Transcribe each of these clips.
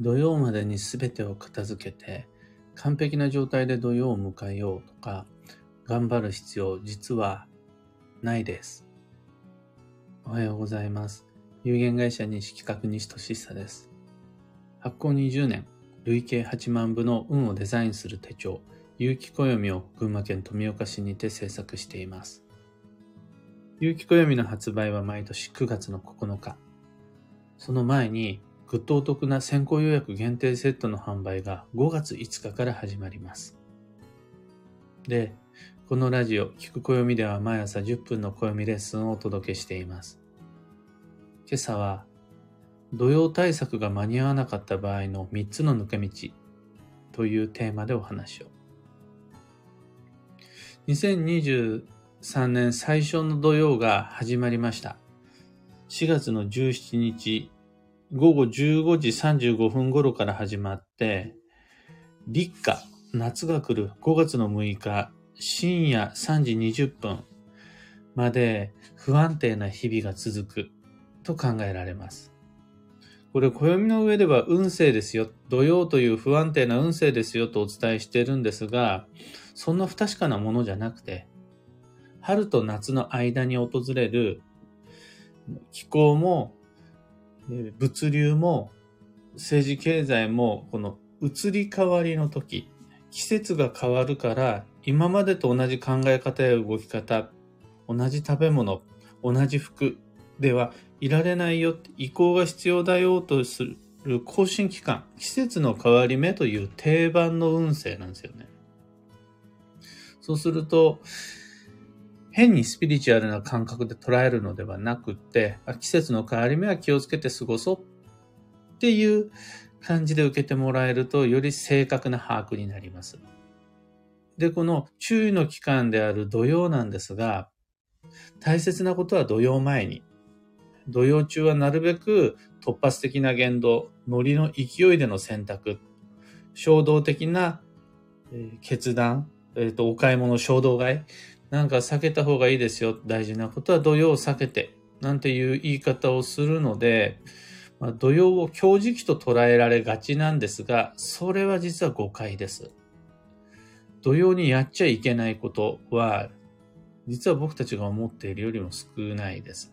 土曜までに全てを片付けて、完璧な状態で土曜を迎えようとか、頑張る必要実はないです。おはようございます。有限会社西企画西俊久です。発行20年、累計8万部の運をデザインする手帳、有機暦を群馬県富岡市にて制作しています。有機暦の発売は毎年9月の9日。その前に、ぐっとお得な先行予約限定セットの販売が5月5日から始まります。で、このラジオ、聞く暦では毎朝10分の暦レッスンをお届けしています。今朝は、土曜対策が間に合わなかった場合の3つの抜け道というテーマでお話を。2023年最初の土曜が始まりました。4月の17日午後15時35分頃から始まって、立夏、夏が来る5月の6日深夜3時20分まで不安定な日々が続くと考えられます。これ、暦の上では運勢ですよ。土曜という不安定な運勢ですよとお伝えしているんですが、そんな不確かなものじゃなくて、春と夏の間に訪れる気候も、物流も、政治経済も、この移り変わりの時、季節が変わるから今までと同じ考え方や動き方、同じ食べ物、同じ服ではいられないよ、移行が必要だよとする更新期間、季節の変わり目という定番の運勢なんですよね。そうすると、変にスピリチュアルな感覚で捉えるのではなくて、季節の変わり目は気をつけて過ごそうっていう感じで受けてもらえると、より正確な把握になります。で、この注意の期間である土曜なんですが、大切なことは土曜前に。土曜中はなるべく突発的な言動、ノリの勢いでの選択、衝動的な決断、えっ、ー、と、お買い物、衝動買い、なんか避けた方がいいですよ。大事なことは土曜を避けて、なんていう言い方をするので、まあ、土曜を強磁気と捉えられがちなんですが、それは実は誤解です。土曜にやっちゃいけないことは、実は僕たちが思っているよりも少ないです。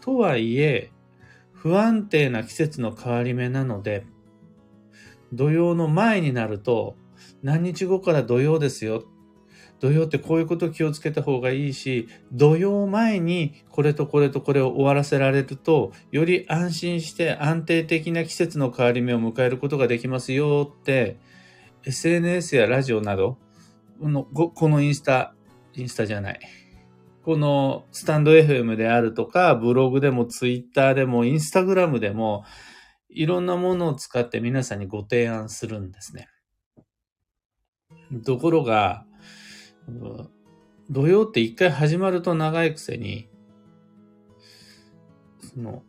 とはいえ、不安定な季節の変わり目なので、土曜の前になると、何日後から土曜ですよ。土曜ってこういうこと気をつけた方がいいし、土曜前にこれとこれとこれを終わらせられると、より安心して安定的な季節の変わり目を迎えることができますよって、SNS やラジオなど、のこのインスタ、インスタじゃない。このスタンド FM であるとか、ブログでもツイッターでもインスタグラムでも、いろんなものを使って皆さんにご提案するんですね。ところが、土曜って一回始まると長いくせに、その、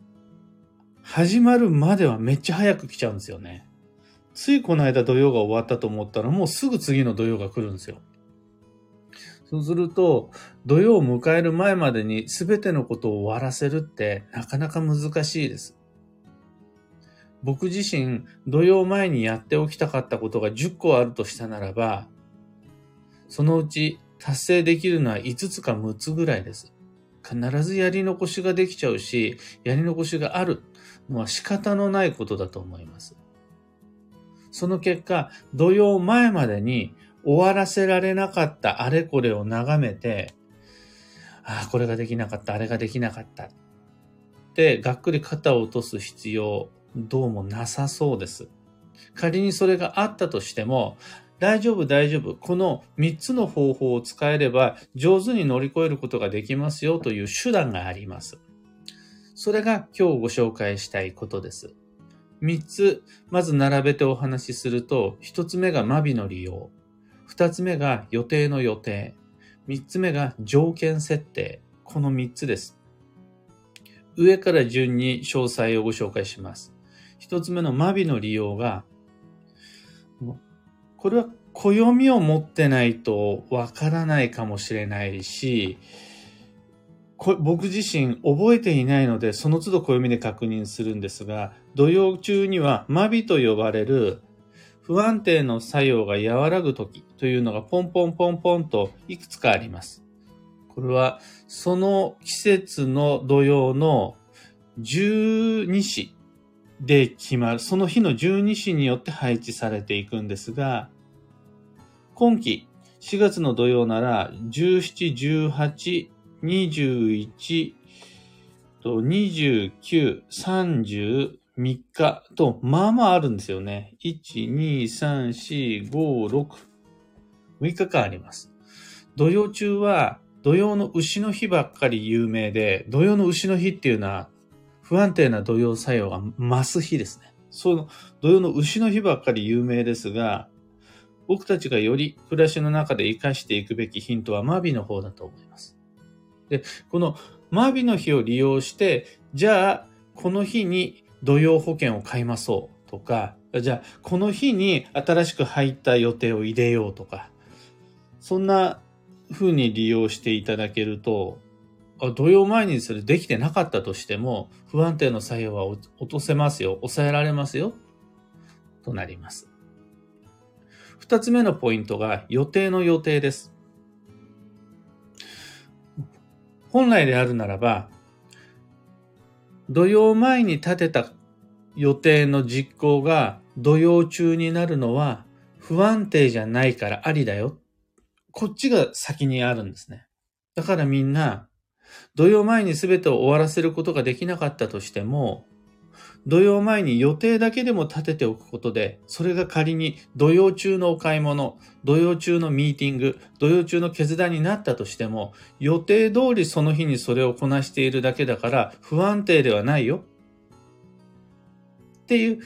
始まるまではめっちゃ早く来ちゃうんですよね。ついこの間土曜が終わったと思ったらもうすぐ次の土曜が来るんですよ。そうすると、土曜を迎える前までに全てのことを終わらせるってなかなか難しいです。僕自身、土曜前にやっておきたかったことが10個あるとしたならば、そのうち達成できるのは5つか6つぐらいです。必ずやり残しができちゃうし、やり残しがあるのは仕方のないことだと思います。その結果、土曜前までに終わらせられなかったあれこれを眺めて、ああ、これができなかった、あれができなかった。って、がっくり肩を落とす必要、どうもなさそうです。仮にそれがあったとしても、大丈夫、大丈夫。この3つの方法を使えれば上手に乗り越えることができますよという手段があります。それが今日ご紹介したいことです。三つ、まず並べてお話しすると、一つ目がマビの利用。二つ目が予定の予定。三つ目が条件設定。この三つです。上から順に詳細をご紹介します。一つ目のマビの利用が、これは暦を持ってないとわからないかもしれないし、僕自身覚えていないので、その都度暦で確認するんですが、土曜中にはマビと呼ばれる不安定の作用が和らぐ時というのがポンポンポンポンといくつかあります。これはその季節の土曜の十二支で決まる、その日の十二支によって配置されていくんですが、今季4月の土曜なら17、18、21と29、30、3日と、まあまああるんですよね。1、2、3、4、5、6、6日間あります。土曜中は、土曜の牛の日ばっかり有名で、土曜の牛の日っていうのは、不安定な土曜作用が増す日ですね。その土曜の牛の日ばっかり有名ですが、僕たちがより暮らしの中で活かしていくべきヒントはマビの方だと思います。で、このマビの日を利用して、じゃあ、この日に土曜保険を買いましょうとか、じゃあ、この日に新しく入った予定を入れようとか、そんな風に利用していただけると、土曜前にそれできてなかったとしても、不安定の作用は落とせますよ、抑えられますよ、となります。二つ目のポイントが予定の予定です。本来であるならば、土曜前に立てた予定の実行が土曜中になるのは不安定じゃないからありだよ。こっちが先にあるんですね。だからみんな、土曜前に全てを終わらせることができなかったとしても、土曜前に予定だけでも立てておくことで、それが仮に土曜中のお買い物、土曜中のミーティング、土曜中の決断になったとしても、予定通りその日にそれをこなしているだけだから不安定ではないよ。っていう、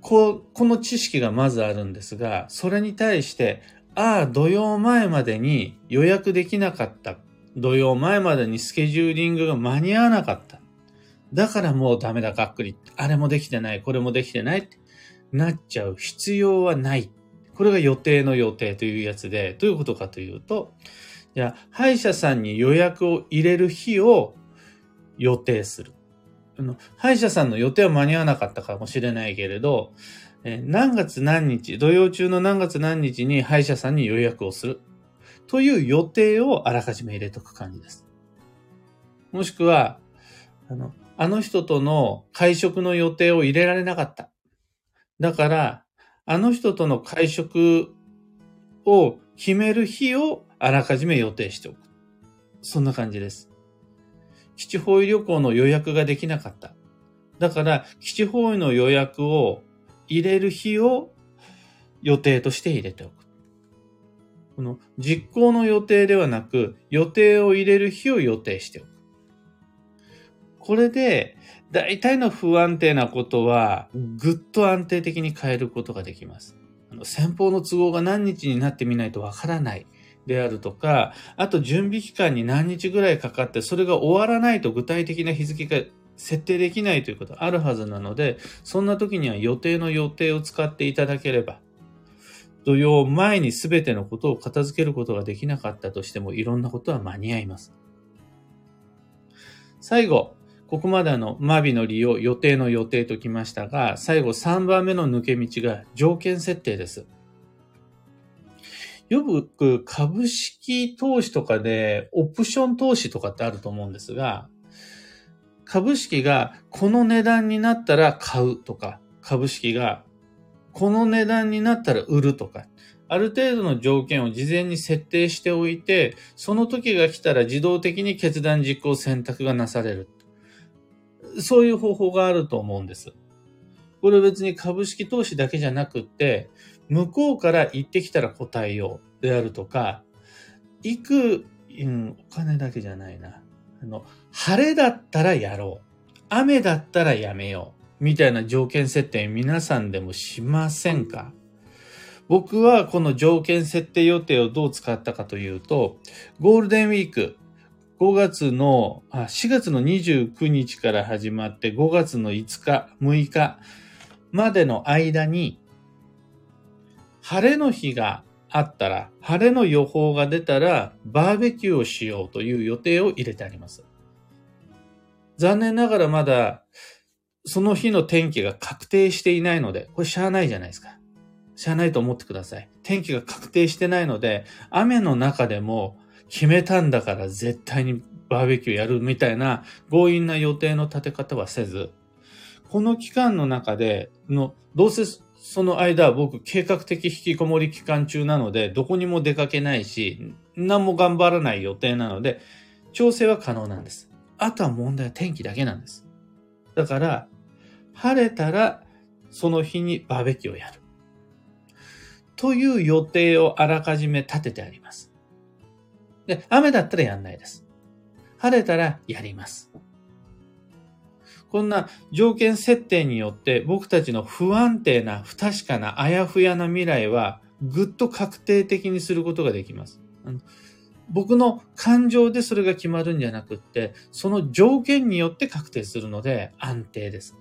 ここの知識がまずあるんですが、それに対して、ああ、土曜前までに予約できなかった。土曜前までにスケジューリングが間に合わなかった。だからもうダメだ、がっくり。あれもできてない、これもできてないってなっちゃう必要はない。これが予定の予定というやつで、どういうことかというと、じゃあ、歯医者さんに予約を入れる日を予定する。あの歯医者さんの予定は間に合わなかったかもしれないけれど、え何月何日、土曜中の何月何日に歯医者さんに予約をする。という予定をあらかじめ入れとく感じです。もしくは、あの、あの人との会食の予定を入れられなかった。だから、あの人との会食を決める日をあらかじめ予定しておく。そんな感じです。基地方位旅行の予約ができなかった。だから、基地方位の予約を入れる日を予定として入れておく。この実行の予定ではなく、予定を入れる日を予定しておく。これで、大体の不安定なことは、ぐっと安定的に変えることができます。あの先方の都合が何日になってみないとわからないであるとか、あと準備期間に何日ぐらいかかって、それが終わらないと具体的な日付が設定できないということあるはずなので、そんな時には予定の予定を使っていただければ、土曜前に全てのことを片付けることができなかったとしても、いろんなことは間に合います。最後、ここまであの、マビの利用、予定の予定ときましたが、最後3番目の抜け道が条件設定です。よく株式投資とかでオプション投資とかってあると思うんですが、株式がこの値段になったら買うとか、株式がこの値段になったら売るとか、ある程度の条件を事前に設定しておいて、その時が来たら自動的に決断実行選択がなされる。そういう方法があると思うんです。これ別に株式投資だけじゃなくって、向こうから行ってきたら答えようであるとか、行く、うん、お金だけじゃないな。あの、晴れだったらやろう。雨だったらやめよう。みたいな条件設定皆さんでもしませんか？僕はこの条件設定予定をどう使ったかというと、ゴールデンウィーク、5月の、あ、4月の29日から始まって5月の5日、6日までの間に、晴れの日があったら、晴れの予報が出たら、バーベキューをしようという予定を入れてあります。残念ながらまだ、その日の天気が確定していないので、これしゃあないじゃないですか。しゃあないと思ってください。天気が確定してないので、雨の中でも決めたんだから絶対にバーベキューやるみたいな強引な予定の立て方はせず、この期間の中での、どうせその間僕計画的引きこもり期間中なので、どこにも出かけないし、何も頑張らない予定なので、調整は可能なんです。あとは問題は天気だけなんです。だから、晴れたらその日にバーベキューをやる。という予定をあらかじめ立ててあります。で、雨だったらやんないです。晴れたらやります。こんな条件設定によって僕たちの不安定な不確かなあやふやな未来はぐっと確定的にすることができます。僕の感情でそれが決まるんじゃなくって、その条件によって確定するので安定です。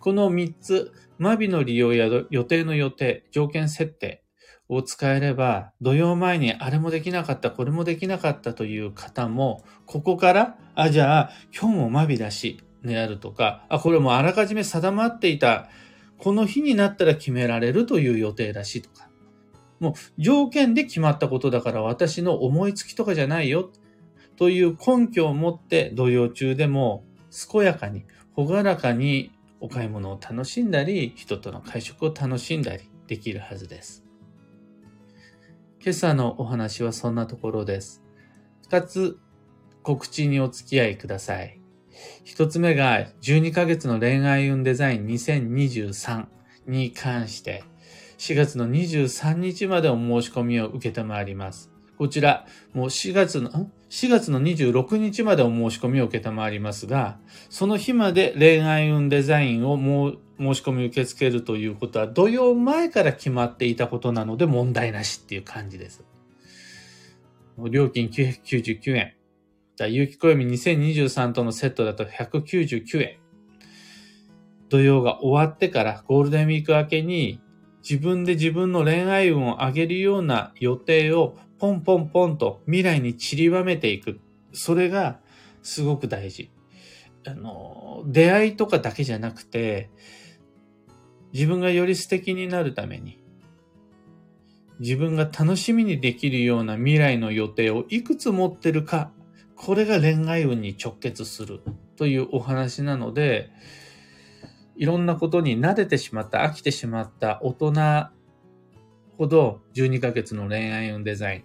この3つ、マビの利用や予定の予定、条件設定を使えれば、土曜前にあれもできなかった、これもできなかったという方も、ここから、あ、じゃあ、今日もマビだし、であるとか、あ、これもあらかじめ定まっていた、この日になったら決められるという予定だしとか、もう条件で決まったことだから私の思いつきとかじゃないよ、という根拠を持って土曜中でも健やかに、ほがらかにお買い物を楽しんだり、人との会食を楽しんだりできるはずです。今朝のお話はそんなところです。二つ告知にお付き合いください。一つ目が12ヶ月の恋愛運デザイン2023に関して4月の23日までお申し込みを受けてまいります。こちら、もう4月の、4月の26日までお申し込みを受けたまわりますが、その日まで恋愛運デザインを申し込み受け付けるということは土曜前から決まっていたことなので問題なしっていう感じです。料金999円。有機暦2023とのセットだと199円。土曜が終わってからゴールデンウィーク明けに自分で自分の恋愛運を上げるような予定をポンポンポンと未来に散りばめていく。それがすごく大事。あの、出会いとかだけじゃなくて、自分がより素敵になるために、自分が楽しみにできるような未来の予定をいくつ持ってるか、これが恋愛運に直結するというお話なので、いろんなことに慣れてしまった、飽きてしまった大人ほど12ヶ月の恋愛運デザイン、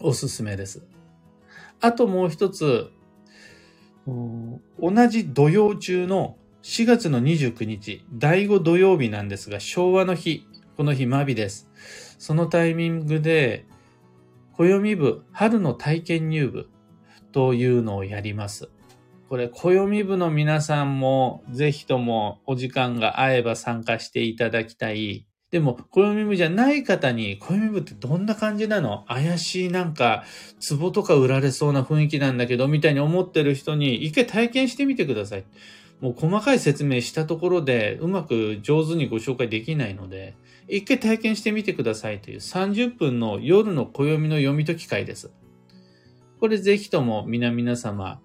おすすめです。あともう一つ、同じ土曜中の4月の29日、第5土曜日なんですが、昭和の日、この日、マビです。そのタイミングで、暦部、春の体験入部というのをやります。これ、暦部の皆さんも、ぜひともお時間が合えば参加していただきたい。でも、暦部じゃない方に、暦部ってどんな感じなの？怪しいなんか、壺とか売られそうな雰囲気なんだけど、みたいに思ってる人に、一回体験してみてください。もう細かい説明したところで、うまく上手にご紹介できないので、一回体験してみてくださいという30分の夜の暦の読み解き会です。これぜひとも皆々様、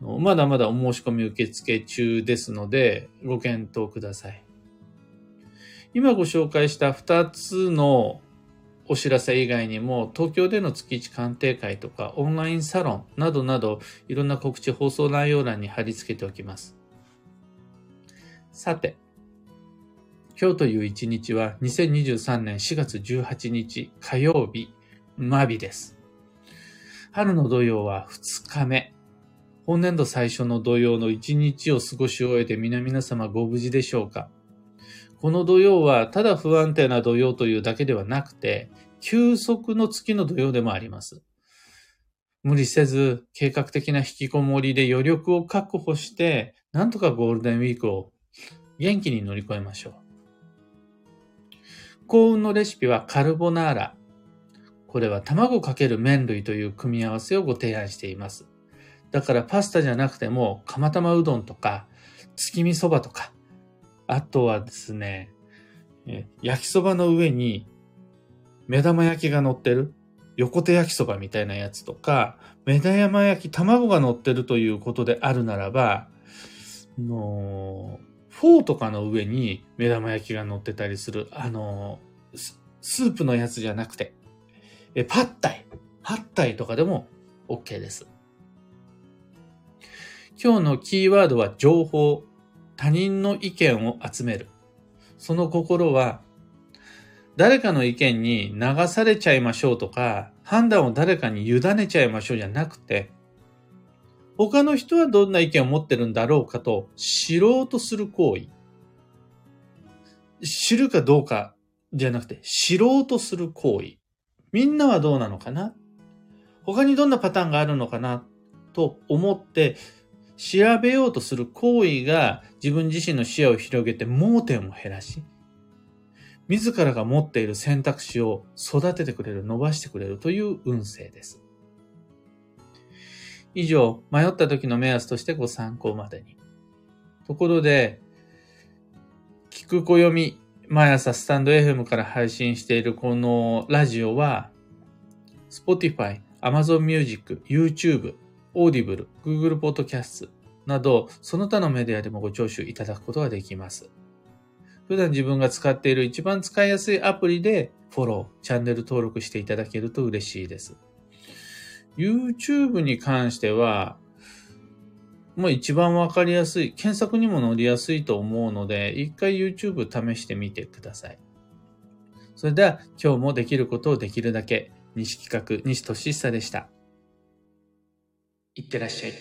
まだまだお申し込み受付中ですので、ご検討ください。今ご紹介した2つのお知らせ以外にも、東京での月一鑑定会とか、オンラインサロンなどなど、いろんな告知放送内容欄に貼り付けておきます。さて、今日という一日は2023年4月18日火曜日、マビです。春の土曜は2日目。本年度最初の土曜の一日を過ごし終えて皆々様ご無事でしょうか？この土曜はただ不安定な土曜というだけではなくて、休息の月の土曜でもあります。無理せず、計画的な引きこもりで余力を確保して、なんとかゴールデンウィークを元気に乗り越えましょう。幸運のレシピはカルボナーラ。これは卵かける麺類という組み合わせをご提案しています。だからパスタじゃなくても、釜玉うどんとか、月見そばとか、あとはですね、焼きそばの上に目玉焼きが乗ってる。横手焼きそばみたいなやつとか、目玉焼き、卵が乗ってるということであるならば、のフォーとかの上に目玉焼きが乗ってたりする、あの、スープのやつじゃなくて、え、パッタイ。パッタイとかでも OK です。今日のキーワードは情報。他人の意見を集める。その心は、誰かの意見に流されちゃいましょうとか、判断を誰かに委ねちゃいましょうじゃなくて、他の人はどんな意見を持ってるんだろうかと知ろうとする行為。知るかどうかじゃなくて、知ろうとする行為。みんなはどうなのかな？他にどんなパターンがあるのかな？と思って調べようとする行為が自分自身の視野を広げて盲点を減らし、自らが持っている選択肢を育ててくれる、伸ばしてくれるという運勢です。以上、迷った時の目安としてご参考までに。ところで、聞く暦、毎朝スタンド FM から配信しているこのラジオは、Spotify、Amazon Music、YouTube、Audible、Google Podcast など、その他のメディアでもご聴取いただくことができます。普段自分が使っている一番使いやすいアプリでフォロー、チャンネル登録していただけると嬉しいです。YouTube に関しては、もう一番わかりやすい、検索にも載りやすいと思うので、一回 YouTube 試してみてください。それでは今日もできることをできるだけ、西企画、西俊久でした。いってらっしゃい。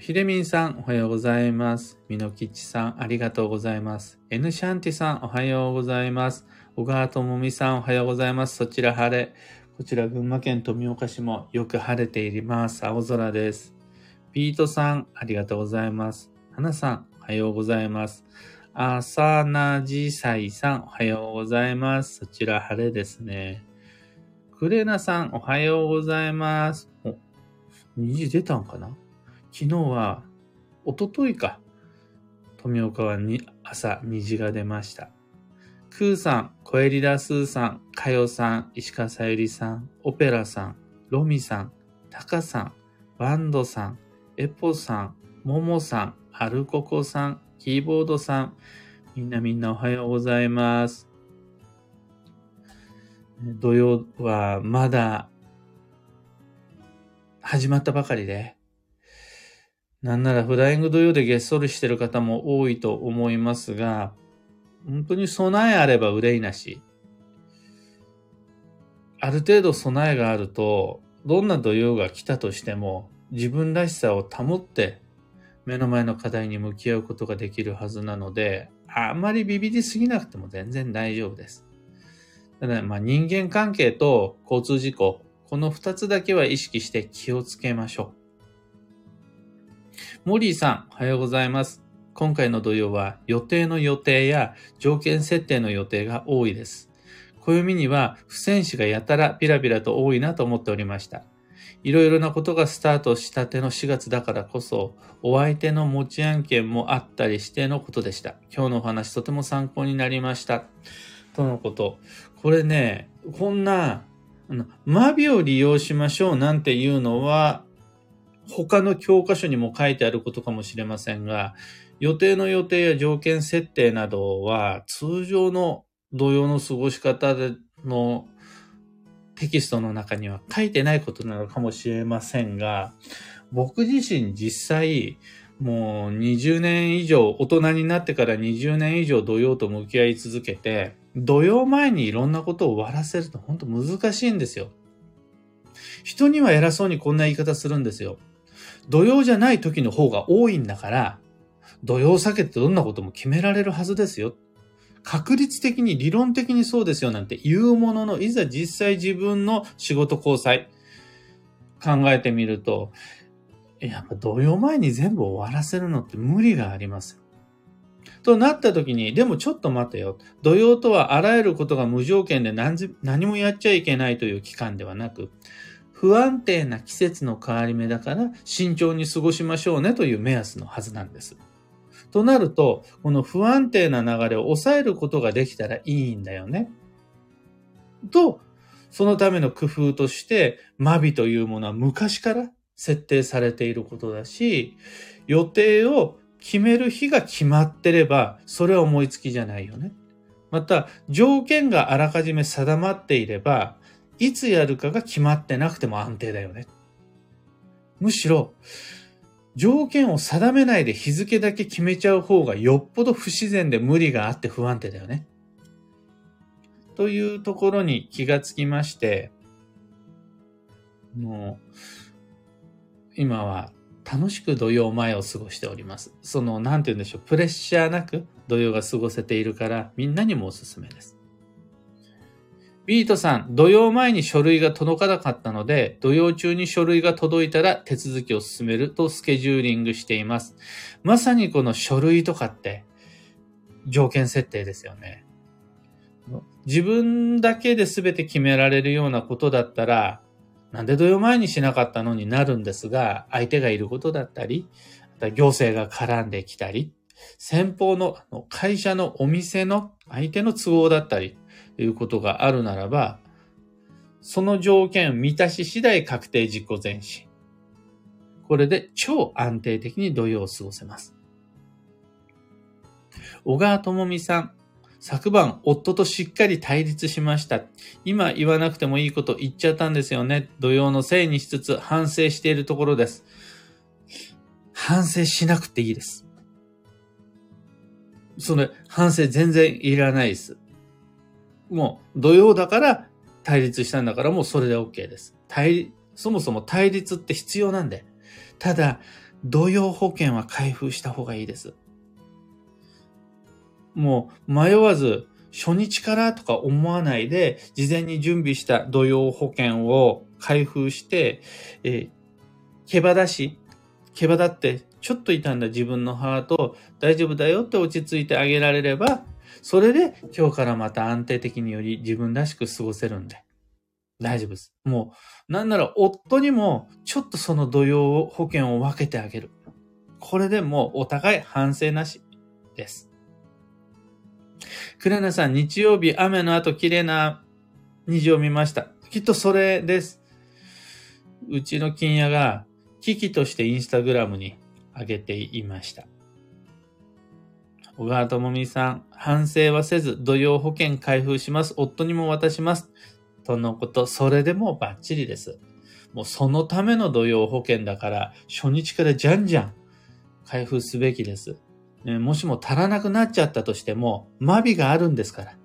ひでみんさん、おはようございます。みのきちさん、ありがとうございます。エヌシャンティさん、おはようございます。小川ともみさん、おはようございます。そちら晴れ。こちら群馬県富岡市もよく晴れています。青空です。ピートさん、ありがとうございます。花さん、おはようございます。あさなじさいさん、おはようございます。そちら晴れですね。クレナさん、おはようございます。お、虹出たんかな？昨日は、おとといか。富岡はに朝虹が出ました。クーさん、コエリラスーさん、カヨさん、石川さゆりさん、オペラさん、ロミさん、タカさん、バンドさん、エポさん、モモさん、アルココさん、キーボードさん、みんなみんなおはようございます。土曜はまだ始まったばかりで、なんならフライング土曜でげっそりしてる方も多いと思いますが、本当に備えあれば憂いなし。ある程度備えがあると、どんな土曜が来たとしても、自分らしさを保って目の前の課題に向き合うことができるはずなので、あんまりビビりすぎなくても全然大丈夫です。ただ、まあ、人間関係と交通事故、この二つだけは意識して気をつけましょう。モリーさん、おはようございます。今回の土曜は予定の予定や条件設定の予定が多いです。暦には不戦士がやたらピラピラと多いなと思っておりました。いろいろなことがスタートしたての4月だからこそ、お相手の持ち案件もあったりしてのことでした。今日のお話とても参考になりました。とのこと。これね、こんな、あの、マビを利用しましょうなんていうのは、他の教科書にも書いてあることかもしれませんが、予定の予定や条件設定などは通常の土曜の過ごし方でのテキストの中には書いてないことなのかもしれませんが、僕自身実際、もう20年以上、大人になってから20年以上土曜と向き合い続けて、土曜前にいろんなことを終わらせると本当難しいんですよ。人には偉そうにこんな言い方するんですよ。土曜じゃない時の方が多いんだから、土曜避けてどんなことも決められるはずですよ。確率的に理論的にそうですよなんて言うものの、いざ実際自分の仕事交際考えてみると、やっぱ土曜前に全部終わらせるのって無理があります。となった時に、でもちょっと待てよ。土曜とはあらゆることが無条件で何もやっちゃいけないという期間ではなく、不安定な季節の変わり目だから慎重に過ごしましょうねという目安のはずなんです。となると、この不安定な流れを抑えることができたらいいんだよね。と、そのための工夫として、マビというものは昔から設定されていることだし、予定を決める日が決まってれば、それは思いつきじゃないよね。また、条件があらかじめ定まっていれば、いつやるかが決まってなくても安定だよね。むしろ、条件を定めないで日付だけ決めちゃう方がよっぽど不自然で無理があって不安定だよね。というところに気がつきまして、もう、今は楽しく土曜前を過ごしております。その、なんて言うんでしょう、プレッシャーなく土曜が過ごせているから、みんなにもおすすめです。ビートさん、土曜前に書類が届かなかったので、土曜中に書類が届いたら手続きを進めるとスケジューリングしています。まさにこの書類とかって条件設定ですよね。自分だけで全て決められるようなことだったら、なんで土曜前にしなかったのになるんですが、相手がいることだったり、行政が絡んできたり、先方の会社のお店の相手の都合だったり、いうことがあるならば、その条件を満たし次第確定実行前進。これで超安定的に土曜を過ごせます。小川智美さん。昨晩、夫としっかり対立しました。今言わなくてもいいこと言っちゃったんですよね。土曜のせいにしつつ反省しているところです。反省しなくていいです。それ、反省全然いらないです。もう土曜だから対立したんだからもうそれで OK です。対そもそも対立って必要なんで。ただ、土曜保険は開封した方がいいです。もう迷わず初日からとか思わないで、事前に準備した土曜保険を開封して、えー、毛羽だし、毛羽だってちょっと痛んだ自分のハート大丈夫だよって落ち着いてあげられれば、それで今日からまた安定的により自分らしく過ごせるんで。大丈夫です。もう、なんなら夫にもちょっとその土曜を保険を分けてあげる。これでもうお互い反省なしです。クレナさん、日曜日雨の後綺麗な虹を見ました。きっとそれです。うちの金屋が危機としてインスタグラムに上げていました。小川智美さん、反省はせず、土曜保険開封します。夫にも渡します。とのこと、それでもバッチリです。もうそのための土曜保険だから、初日からじゃんじゃん開封すべきです。ね、もしも足らなくなっちゃったとしても、マビがあるんですから。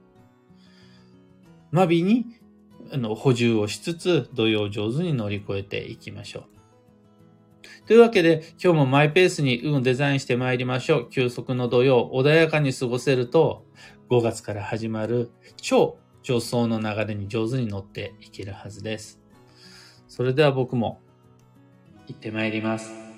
マビにあの補充をしつつ、土曜上手に乗り越えていきましょう。というわけで、今日もマイペースに運をデザインして参りましょう。休息の土曜、穏やかに過ごせると、5月から始まる超助走の流れに上手に乗っていけるはずです。それでは僕も行って参ります。